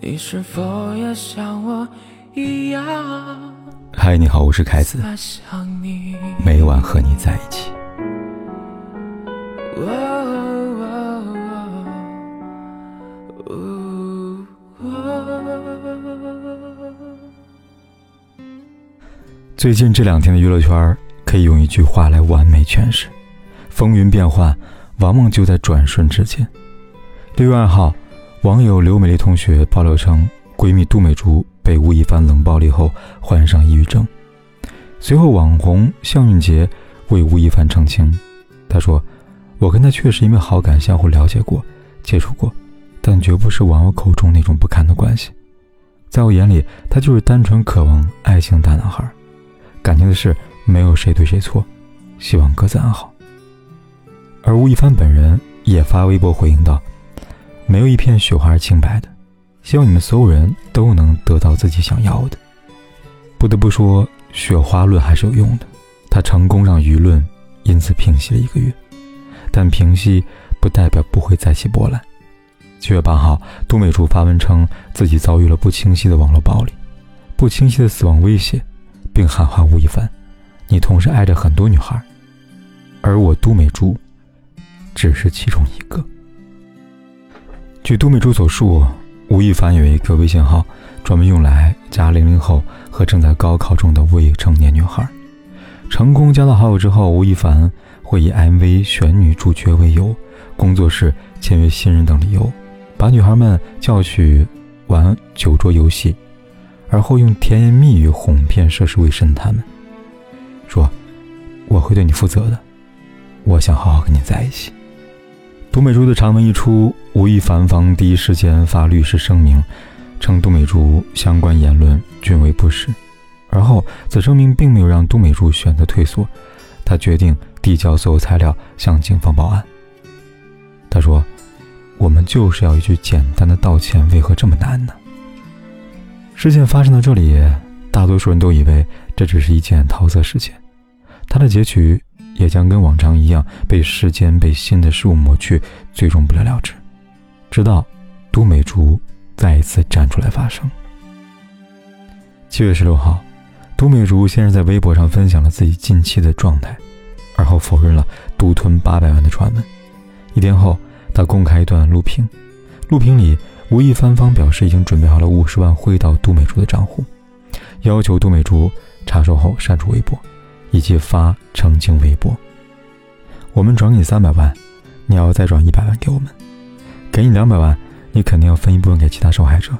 你是否也像我一样？嗨，你好，我是凯子，每晚和你在一起。最近这两天的娱乐圈，可以用一句话来完美诠释：风云变幻，往往就在转瞬之间。六月二号，网友刘美丽同学爆料称，闺蜜杜美竹被吴亦凡冷暴力后患上抑郁症。随后，网红向运杰为吴亦凡澄清，他说：“我跟他确实因为好感相互了解过、接触过，但绝不是网友口中那种不堪的关系。在我眼里，他就是单纯渴望爱情大男孩。”感情的事，没有谁对谁错，希望各自安好。而吴亦凡本人也发微博回应道：“没有一片雪花是清白的，希望你们所有人都能得到自己想要的。”不得不说，雪花论还是有用的，它成功让舆论因此平息了一个月。但平息不代表不会再起波澜。七月八号，杜美竹发文称自己遭遇了不清晰的网络暴力，不清晰的死亡威胁。并喊话吴亦凡：“你同时爱着很多女孩，而我都美竹只是其中一个。”据都美珠所述，吴亦凡有一个微信号，专门用来加零零后和正在高考中的未成年女孩。成功加到好友之后，吴亦凡会以 MV 选女主角为由，工作室签约新人等理由，把女孩们叫去玩酒桌游戏。而后用甜言蜜语哄骗涉世未深的他们，说：“我会对你负责的，我想好好跟你在一起。”杜美竹的长文一出，吴亦凡方第一时间发律师声明，称杜美竹相关言论均为不实。而后，此声明并没有让杜美竹选择退缩，他决定递交所有材料向警方报案。他说：“我们就是要一句简单的道歉，为何这么难呢？”事件发生到这里，大多数人都以为这只是一件桃色事件，它的结局也将跟往常一样被时间、被新的事物抹去，最终不了了之。直到都美竹再一次站出来发声。七月十六号，都美竹先是在微博上分享了自己近期的状态，而后否认了独吞八百万的传闻。一天后，她公开一段录屏，录屏里。吴亦凡方表示已经准备好了五十万汇到杜美竹的账户，要求杜美竹查收后删除微博，以及发澄清微博。我们转给你三百万，你要再转一百万给我们。给你两百万，你肯定要分一部分给其他受害者，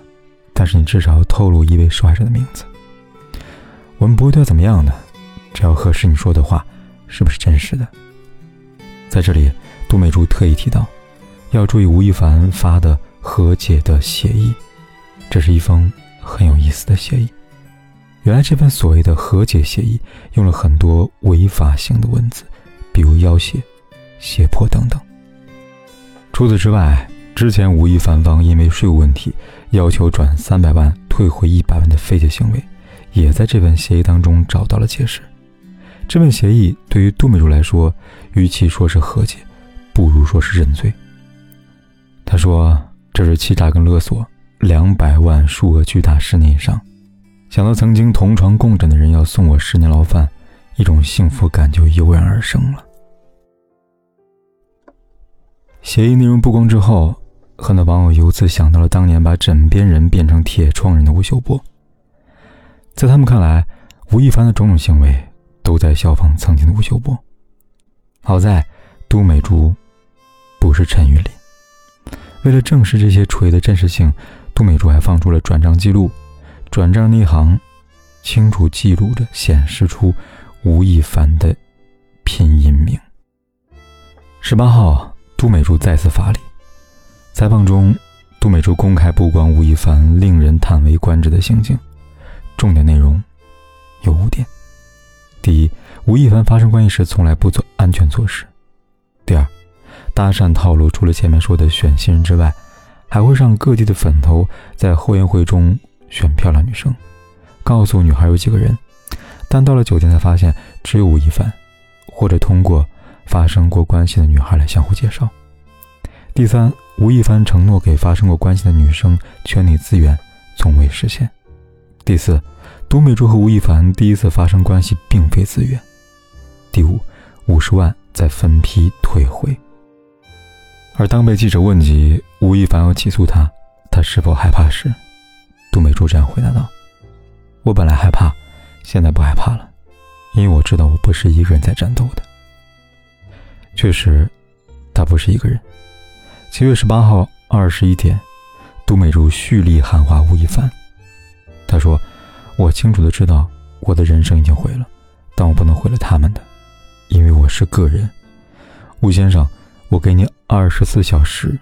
但是你至少要透露一位受害者的名字。我们不会对他怎么样的，只要核实你说的话是不是真实的。在这里，杜美竹特意提到，要注意吴亦凡发的。和解的协议，这是一封很有意思的协议。原来这份所谓的和解协议用了很多违法性的文字，比如要挟、胁迫等等。除此之外，之前吴亦凡方因为税务问题要求转三百万退回一百万的非解行为，也在这份协议当中找到了解释。这份协议对于杜美竹来说，与其说是和解，不如说是认罪。他说。这是欺诈跟勒索，两百万数额巨大，十年以上。想到曾经同床共枕的人要送我十年牢饭，一种幸福感就油然而生了。协议内容曝光之后，很多网友由此想到了当年把枕边人变成铁窗人的吴秀波。在他们看来，吴亦凡的种种行为都在效仿曾经的吴秀波。好在，都美竹不是陈玉林。为了证实这些锤的真实性，杜美竹还放出了转账记录，转账那行清楚记录着，显示出吴亦凡的拼音名。十八号，杜美竹再次发力，采访中，杜美竹公开曝光吴亦凡令人叹为观止的行径，重点内容有五点：第一，吴亦凡发生关系时从来不做安全措施；第二，搭讪套路除了前面说的选新人之外，还会让各地的粉头在后援会中选漂亮女生，告诉女孩有几个人，但到了酒店才发现只有吴亦凡，或者通过发生过关系的女孩来相互介绍。第三，吴亦凡承诺给发生过关系的女生圈内资源，从未实现。第四，都美竹和吴亦凡第一次发生关系并非自愿。第五，五十万再分批退回。而当被记者问及吴亦凡要起诉他，他是否害怕时，杜美珠这样回答道：“我本来害怕，现在不害怕了，因为我知道我不是一个人在战斗的。”确实，他不是一个人。七月十八号二十一点，杜美珠蓄力喊话吴亦凡。他说：“我清楚的知道我的人生已经毁了，但我不能毁了他们的，因为我是个人。吴先生，我给你二十四小时，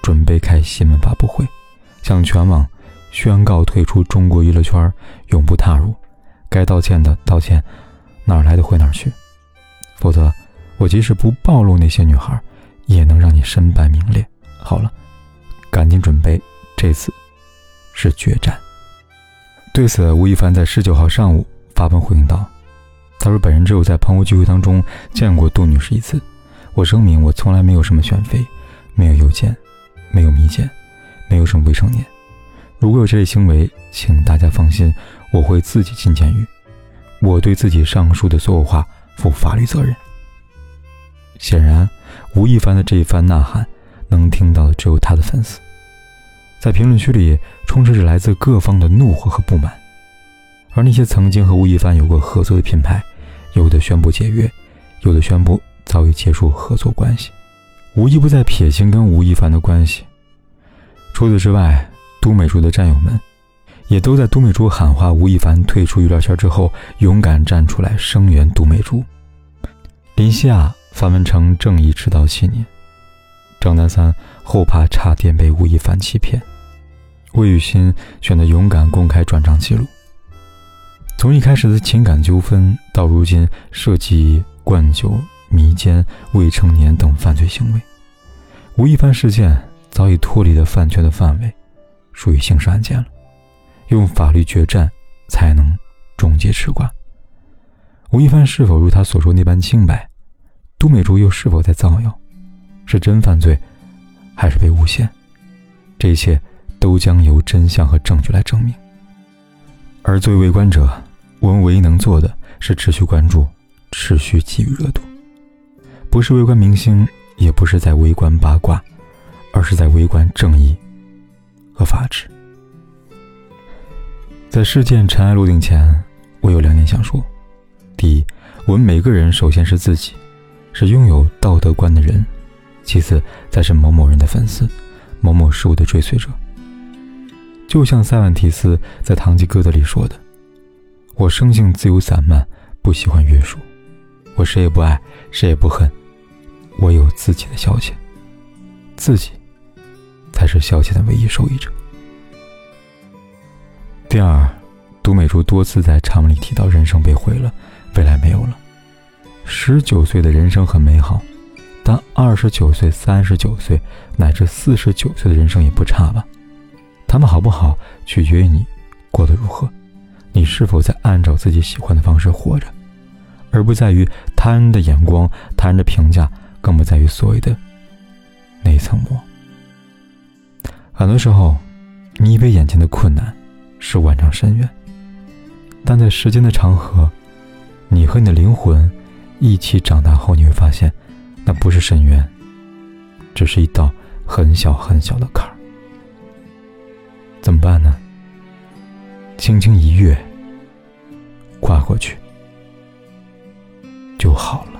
准备开新闻发布会，向全网宣告退出中国娱乐圈，永不踏入。该道歉的道歉，哪来的回哪儿去。否则。”我即使不暴露那些女孩，也能让你身败名裂。好了，赶紧准备，这次是决战。对此，吴亦凡在十九号上午发文回应道：“他说，本人只有在朋友聚会当中见过杜女士一次。我声明，我从来没有什么选妃，没有邮件，没有密件，没有什么未成年。如果有这类行为，请大家放心，我会自己进监狱。我对自己上述的所有话负法律责任。”显然，吴亦凡的这一番呐喊，能听到的只有他的粉丝。在评论区里，充斥着来自各方的怒火和不满。而那些曾经和吴亦凡有过合作的品牌，有的宣布解约，有的宣布早已结束合作关系，无一不在撇清跟吴亦凡的关系。除此之外，都美竹的战友们，也都在都美竹喊话吴亦凡退出娱乐圈之后，勇敢站出来声援都美竹。林夕啊！发文称正义迟到七年，张丹三后怕差点被吴亦凡欺骗，魏雨欣选择勇敢公开转账记录。从一开始的情感纠纷，到如今涉及灌酒、迷奸未成年等犯罪行为，吴亦凡事件早已脱离了饭圈的范围，属于刑事案件了。用法律决战才能终结吃瓜。吴亦凡是否如他所说那般清白？杜美竹又是否在造谣？是真犯罪，还是被诬陷？这一切都将由真相和证据来证明。而作为围观者，我们唯一能做的是持续关注，持续给予热度。不是围观明星，也不是在围观八卦，而是在围观正义和法治。在事件尘埃落定前，我有两点想说：第一，我们每个人首先是自己。是拥有道德观的人，其次才是某某人的粉丝，某某事物的追随者。就像塞万提斯在《堂吉诃德》里说的：“我生性自由散漫，不喜欢约束，我谁也不爱，谁也不恨，我有自己的消遣，自己才是消遣的唯一受益者。”第二，杜美竹多次在长文里提到，人生被毁了，未来没有了。十九岁的人生很美好，但二十九岁、三十九岁乃至四十九岁的人生也不差吧？他们好不好，取决于你过得如何，你是否在按照自己喜欢的方式活着，而不在于他人的眼光、他人的评价，更不在于所谓的那一层膜。很多时候，你以为眼前的困难是万丈深渊，但在时间的长河，你和你的灵魂。一起长大后，你会发现，那不是深渊，只是一道很小很小的坎儿。怎么办呢？轻轻一跃，跨过去就好了。